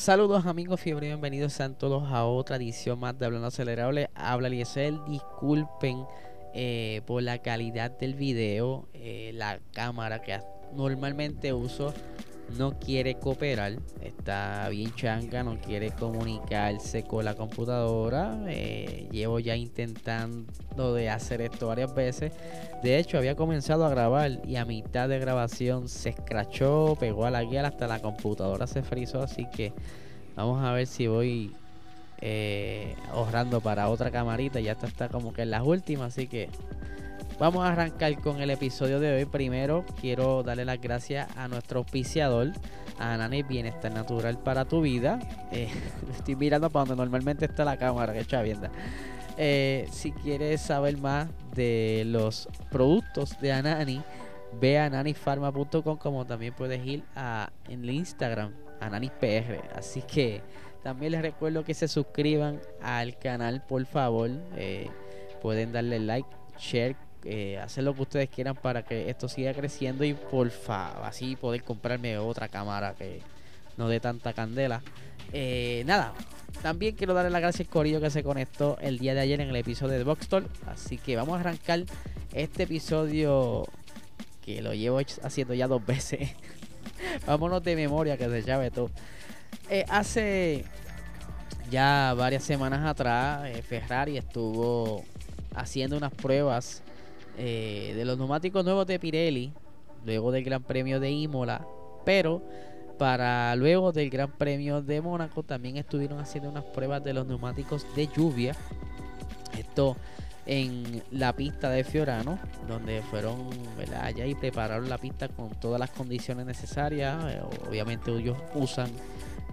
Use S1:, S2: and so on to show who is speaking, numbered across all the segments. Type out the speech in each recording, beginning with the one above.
S1: Saludos amigos fiebre, bienvenidos sean todos a otra edición más de Hablando Acelerable. Habla Liesel, disculpen eh, por la calidad del video, eh, la cámara que normalmente uso no quiere cooperar, está bien changa, no quiere comunicarse con la computadora. Eh, llevo ya intentando de hacer esto varias veces. De hecho, había comenzado a grabar y a mitad de grabación se escrachó, pegó a la guía hasta la computadora se frizó. Así que vamos a ver si voy eh, ahorrando para otra camarita. Ya está, está como que en las últimas, así que Vamos a arrancar con el episodio de hoy. Primero, quiero darle las gracias a nuestro auspiciador, a Nani Bienestar Natural para tu vida. Eh, estoy mirando para donde normalmente está la cámara, que chavienda. Eh, si quieres saber más de los productos de Anani, ve a ananifarma.com como también puedes ir a, en el Instagram, AnaniPR. Así que también les recuerdo que se suscriban al canal, por favor. Eh, pueden darle like, share, eh, hacer lo que ustedes quieran para que esto siga creciendo y por favor, así poder comprarme otra cámara que no dé tanta candela. Eh, nada, también quiero darle las gracias al Corillo que se conectó el día de ayer en el episodio de Box Así que vamos a arrancar este episodio que lo llevo haciendo ya dos veces. Vámonos de memoria que se llave todo. Eh, hace ya varias semanas atrás, Ferrari estuvo haciendo unas pruebas eh, de los neumáticos nuevos de Pirelli, luego del Gran Premio de Imola, pero para luego del Gran Premio de Mónaco también estuvieron haciendo unas pruebas de los neumáticos de lluvia. Esto en la pista de Fiorano, donde fueron allá y prepararon la pista con todas las condiciones necesarias. Eh, obviamente ellos usan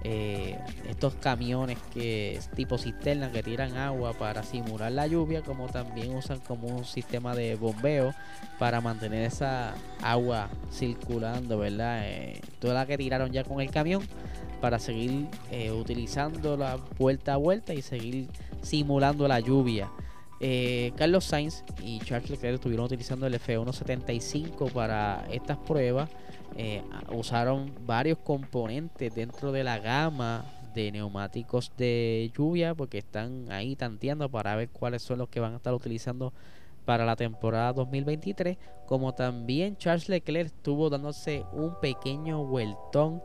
S1: eh, estos camiones que tipo cisterna que tiran agua para simular la lluvia, como también usan como un sistema de bombeo para mantener esa agua circulando, ¿verdad? Eh, toda la que tiraron ya con el camión para seguir eh, utilizando la vuelta a vuelta y seguir simulando la lluvia. Carlos Sainz y Charles Leclerc estuvieron utilizando el F175 para estas pruebas. Eh, usaron varios componentes dentro de la gama de neumáticos de lluvia porque están ahí tanteando para ver cuáles son los que van a estar utilizando para la temporada 2023 como también Charles Leclerc estuvo dándose un pequeño vueltón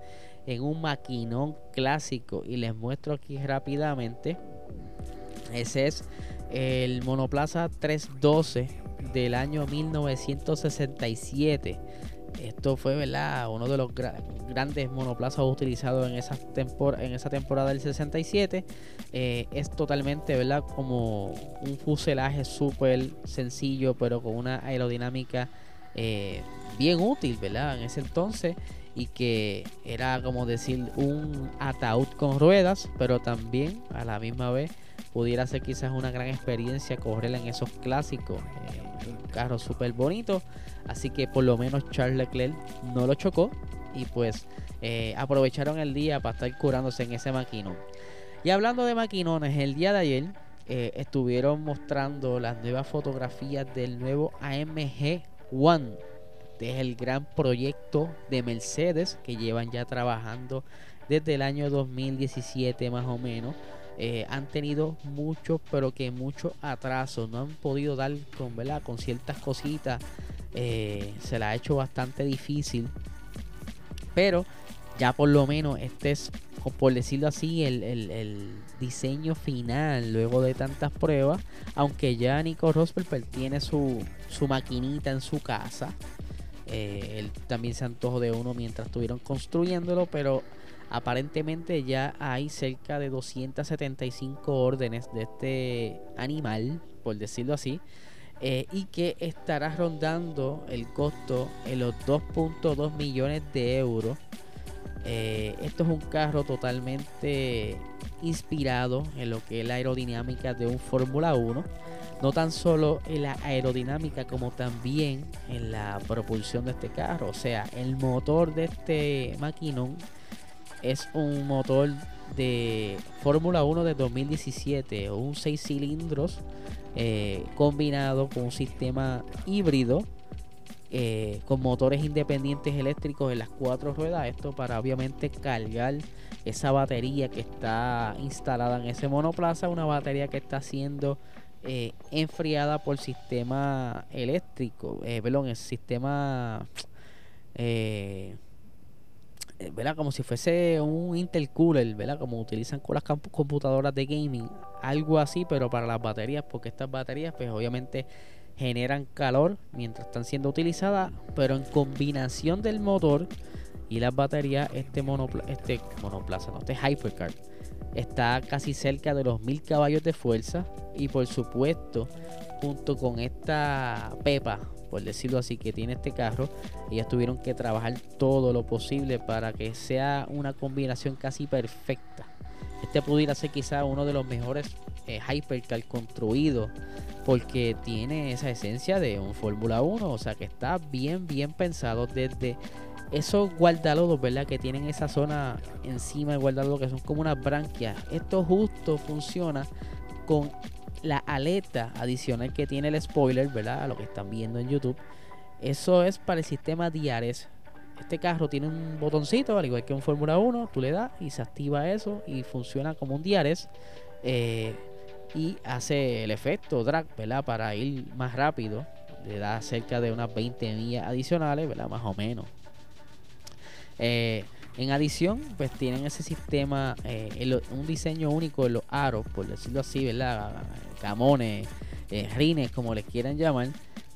S1: en un maquinón clásico. Y les muestro aquí rápidamente. Ese es el monoplaza 312 del año 1967 esto fue, ¿verdad? Uno de los grandes monoplazas utilizados en esa, en esa temporada del 67. Eh, es totalmente, ¿verdad? Como un fuselaje súper sencillo, pero con una aerodinámica eh, bien útil, ¿verdad? En ese entonces. Y que era como decir un ataúd con ruedas, pero también a la misma vez pudiera ser quizás una gran experiencia correr en esos clásicos. Eh, un carro súper bonito Así que por lo menos Charles Leclerc no lo chocó y pues eh, aprovecharon el día para estar curándose en ese maquinón. Y hablando de maquinones, el día de ayer eh, estuvieron mostrando las nuevas fotografías del nuevo AMG One. Este es el gran proyecto de Mercedes que llevan ya trabajando desde el año 2017 más o menos. Eh, han tenido mucho, pero que mucho atraso. No han podido dar con, ¿verdad? con ciertas cositas eh, se la ha hecho bastante difícil. Pero ya por lo menos este es, por decirlo así, el, diseño final luego de tantas pruebas. Aunque ya Nico Rosberg tiene su, su maquinita en su casa. Eh, él también se antojó de uno mientras estuvieron construyéndolo, pero aparentemente ya hay cerca de 275 órdenes de este animal, por decirlo así. Eh, y que estará rondando el costo en los 2.2 millones de euros. Eh, esto es un carro totalmente inspirado en lo que es la aerodinámica de un Fórmula 1. No tan solo en la aerodinámica como también en la propulsión de este carro. O sea, el motor de este maquinón es un motor de Fórmula 1 de 2017, un 6 cilindros eh, combinado con un sistema híbrido eh, con motores independientes eléctricos en las cuatro ruedas. Esto para obviamente cargar esa batería que está instalada en ese monoplaza, una batería que está siendo eh, enfriada por sistema eléctrico, eh, perdón, el sistema, ¿verdad? Como si fuese un intercooler, ¿verdad? Como utilizan con las computadoras de gaming, algo así, pero para las baterías, porque estas baterías, pues obviamente generan calor mientras están siendo utilizadas, pero en combinación del motor y las baterías, este, monopla este monoplaza, no, este hypercar, está casi cerca de los mil caballos de fuerza y por supuesto, junto con esta pepa, por decirlo así, que tiene este carro, ellos tuvieron que trabajar todo lo posible para que sea una combinación casi perfecta. Este pudiera ser quizá uno de los mejores eh, hypercar construidos porque tiene esa esencia de un Fórmula 1, o sea que está bien, bien pensado desde esos guardalodos, ¿verdad? Que tienen esa zona encima del guardalodo que son como unas branquias. Esto justo funciona con la aleta adicional que tiene el spoiler, ¿verdad? Lo que están viendo en YouTube. Eso es para el sistema diares. Este carro tiene un botoncito, al igual que un Fórmula 1, tú le das y se activa eso y funciona como un diares. Eh, y hace el efecto drag, ¿verdad? Para ir más rápido. Le da cerca de unas 20 millas adicionales, ¿verdad? Más o menos. Eh, en adición, pues tienen ese sistema, eh, un diseño único de los aros, por decirlo así, ¿verdad? Camones, eh, rines, como les quieran llamar,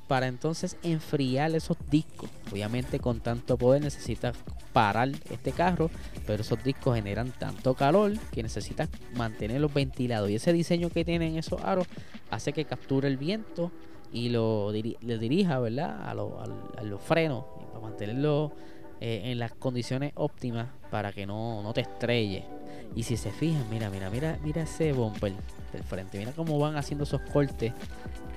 S1: para entonces enfriar esos discos. Obviamente con tanto poder necesitas parar este carro, pero esos discos generan tanto calor que necesitas mantenerlos ventilados. Y ese diseño que tienen esos aros hace que capture el viento y lo le dirija, ¿verdad? A, a los frenos, para mantenerlo eh, en las condiciones óptimas para que no, no te estrelle. Y si se fijan, mira, mira, mira, mira ese bumper del frente. Mira cómo van haciendo esos cortes.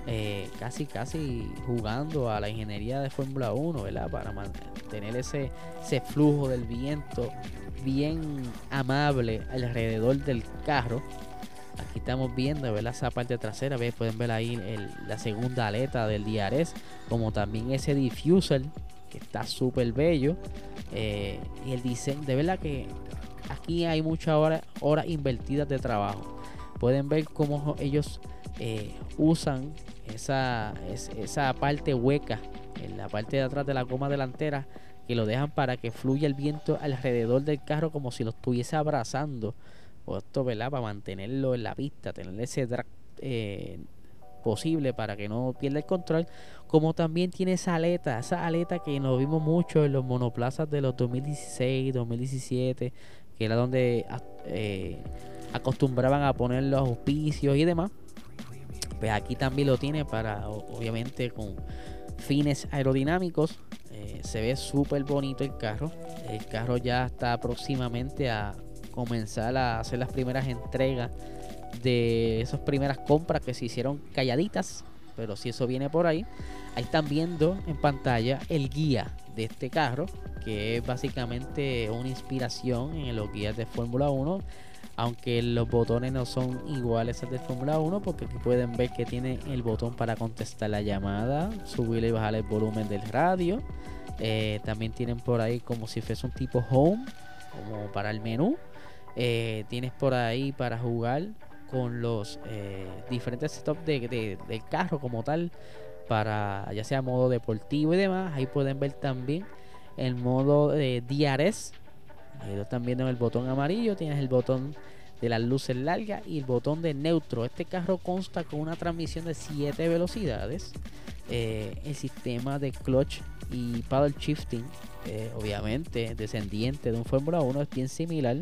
S1: Eh, casi, casi jugando a la ingeniería de Fórmula 1, ¿verdad? Para mantener ese, ese flujo del viento bien amable alrededor del carro. Aquí estamos viendo, ¿verdad? Esa parte trasera, ¿ves? pueden ver ahí la segunda aleta del DRS, como también ese diffuser que está súper bello. Eh, y el diseño, de verdad que aquí hay muchas horas, horas invertidas de trabajo. Pueden ver cómo ellos eh, usan esa, esa parte hueca en la parte de atrás de la goma delantera que lo dejan para que fluya el viento alrededor del carro como si lo estuviese abrazando. O esto, ¿verdad? Para mantenerlo en la pista, tener ese drag eh, posible para que no pierda el control, como también tiene esa aleta, esa aleta que nos vimos mucho en los monoplazas de los 2016, 2017, que era donde eh, acostumbraban a poner los auspicios y demás. Pues aquí también lo tiene para, obviamente, con fines aerodinámicos. Eh, se ve súper bonito el carro. El carro ya está próximamente a comenzar a hacer las primeras entregas de esas primeras compras que se hicieron calladitas, pero si eso viene por ahí, ahí están viendo en pantalla el guía de este carro, que es básicamente una inspiración en los guías de Fórmula 1, aunque los botones no son iguales al de Fórmula 1, porque aquí pueden ver que tiene el botón para contestar la llamada, subir y bajar el volumen del radio. Eh, también tienen por ahí como si fuese un tipo home, como para el menú. Eh, tienes por ahí para jugar con los eh, diferentes setups de, del carro como tal para ya sea modo deportivo y demás ahí pueden ver también el modo de DRS ahí están viendo en el botón amarillo tienes el botón de las luces largas y el botón de neutro. Este carro consta con una transmisión de 7 velocidades eh, el sistema de clutch y paddle shifting eh, obviamente descendiente de un Fórmula 1 es bien similar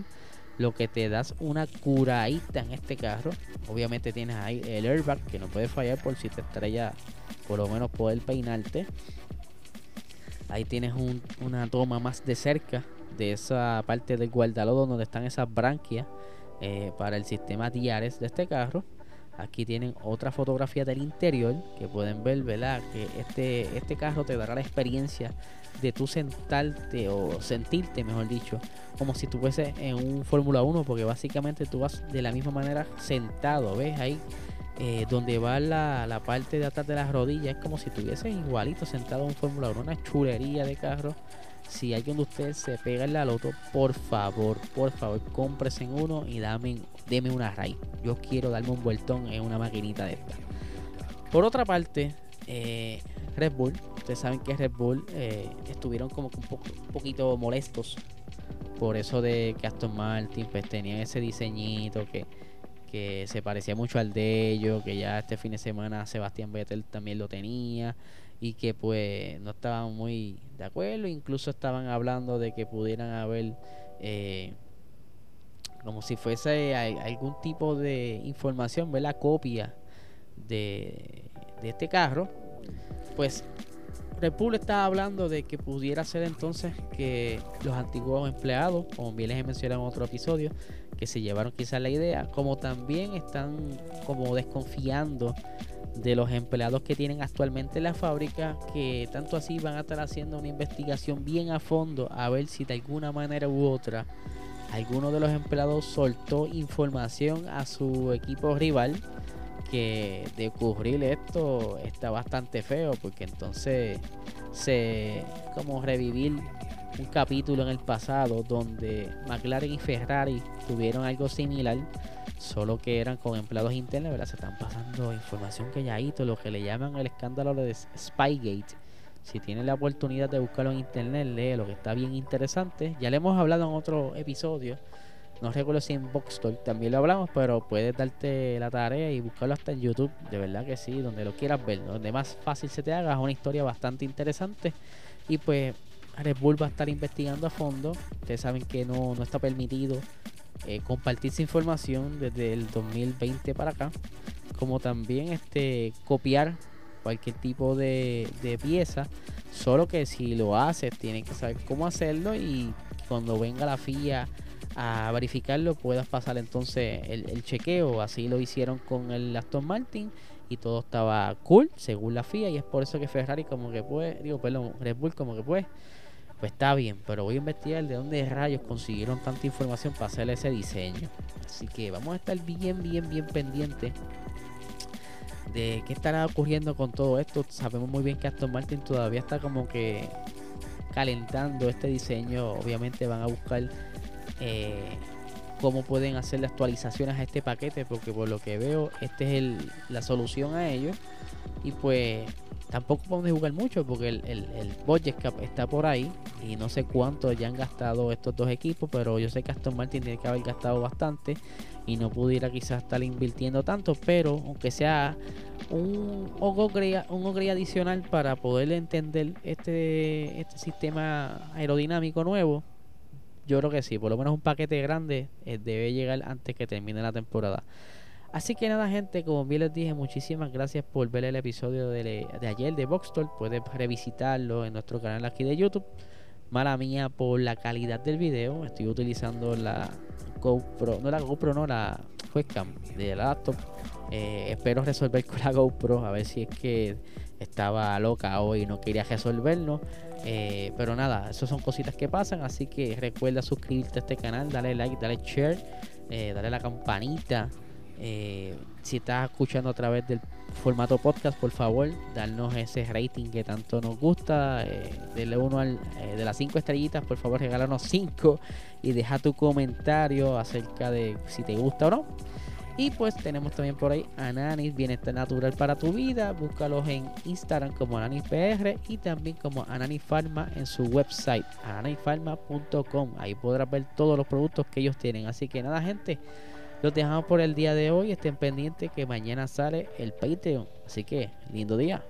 S1: lo que te das una curadita en este carro. Obviamente tienes ahí el airbag que no puede fallar por si te estrella, por lo menos poder peinarte. Ahí tienes una toma más de cerca de esa parte del guardalodo donde están esas branquias eh, para el sistema diares de este carro. Aquí tienen otra fotografía del interior que pueden ver, ¿verdad? Que este, este carro te dará la experiencia de tú sentarte o sentirte, mejor dicho, como si estuviese en un Fórmula 1, porque básicamente tú vas de la misma manera sentado, ¿ves? Ahí eh, donde va la, la, parte de atrás de las rodillas, es como si estuviese igualito sentado en un Fórmula 1, una chulería de carro si alguien de ustedes se pega en la loto, por favor, por favor, cómprese uno y dame, deme una raíz. Yo quiero darme un vueltón en una maquinita de esta. Por otra parte, eh, Red Bull, ustedes saben que Red Bull eh, estuvieron como un, poquito molestos por eso de que Aston Martin pues tenía ese diseñito que, que se parecía mucho al de ellos, que ya este fin de semana Sebastián Vettel también lo tenía y que pues no estaban muy de acuerdo, incluso estaban hablando de que pudieran haber eh, como si fuese algún tipo de información, la copia de, de este carro, pues Bull estaba hablando de que pudiera ser entonces que los antiguos empleados, como bien les he mencionado en otro episodio, que se llevaron quizás la idea, como también están como desconfiando de los empleados que tienen actualmente en la fábrica, que tanto así van a estar haciendo una investigación bien a fondo a ver si de alguna manera u otra alguno de los empleados soltó información a su equipo rival que de esto está bastante feo porque entonces se como revivir un capítulo en el pasado donde McLaren y Ferrari tuvieron algo similar solo que eran con empleados internos, ¿verdad? Se están pasando información que ya todo lo que le llaman el escándalo de Spygate. Si tienen la oportunidad de buscarlo en internet, lee lo que está bien interesante. Ya le hemos hablado en otro episodio. No recuerdo si en Boxtalk también lo hablamos, pero puedes darte la tarea y buscarlo hasta en YouTube. De verdad que sí, donde lo quieras ver, donde más fácil se te haga. Es una historia bastante interesante. Y pues Red Bull va a estar investigando a fondo. Ustedes saben que no, no está permitido eh, compartir esa información desde el 2020 para acá, como también este copiar cualquier tipo de, pieza, solo que si lo haces tienes que saber cómo hacerlo y cuando venga la FIA a verificarlo puedas pasar entonces el, chequeo, así lo hicieron con el Aston Martin y todo estaba cool según la FIA y es por eso que Ferrari como que puede, digo perdón, Red Bull como que puede pues está bien, pero voy a investigar de dónde rayos consiguieron tanta información para hacer ese diseño. Así que vamos a estar bien, bien, bien pendientes de qué estará ocurriendo con todo esto. Sabemos muy bien que Aston Martin todavía está como que calentando este diseño. Obviamente van a buscar eh, cómo pueden hacer las actualizaciones a este paquete, porque por lo que veo, esta es la solución a ello. Y pues tampoco podemos jugar mucho porque el, el, el budget está por ahí y no sé cuánto ya han gastado estos dos equipos, pero yo sé que Aston Martin tiene que haber gastado bastante y no pudiera quizás estar invirtiendo tanto, pero aunque sea un upgrade, un adicional para poder entender este, este sistema aerodinámico nuevo, yo creo que sí, por lo menos un paquete grande eh, debe llegar antes que termine la temporada. Así que nada, gente, como bien les dije, muchísimas gracias por ver el episodio de, ayer de Box Puedes revisitarlo en nuestro canal aquí de YouTube. Mala mía por la calidad del video. Estoy utilizando la GoPro, no la GoPro, no la webcam de la laptop. Eh, espero resolver con la GoPro, a ver si es que estaba loca hoy y no quería resolverlo. Eh, pero nada, eso son cositas que pasan. Así que recuerda suscribirte a este canal, dale like, dale share, eh, dale la campanita eh, si estás escuchando a través del formato podcast, por favor, darnos ese rating que tanto nos gusta. Eh, uno al, eh, de las 5 estrellitas, por favor, regálanos 5 y deja tu comentario acerca de si te gusta o no. Y pues tenemos también por ahí Ananis, Bienestar Natural para tu vida. Búscalos en Instagram como AnanisPR y también como Ananis Pharma en su website, ananisfarma.com. Ahí podrás ver todos los productos que ellos tienen. Así que nada, gente. Los dejamos por el día de hoy. Estén pendientes que mañana sale el Patreon. Así que, lindo día.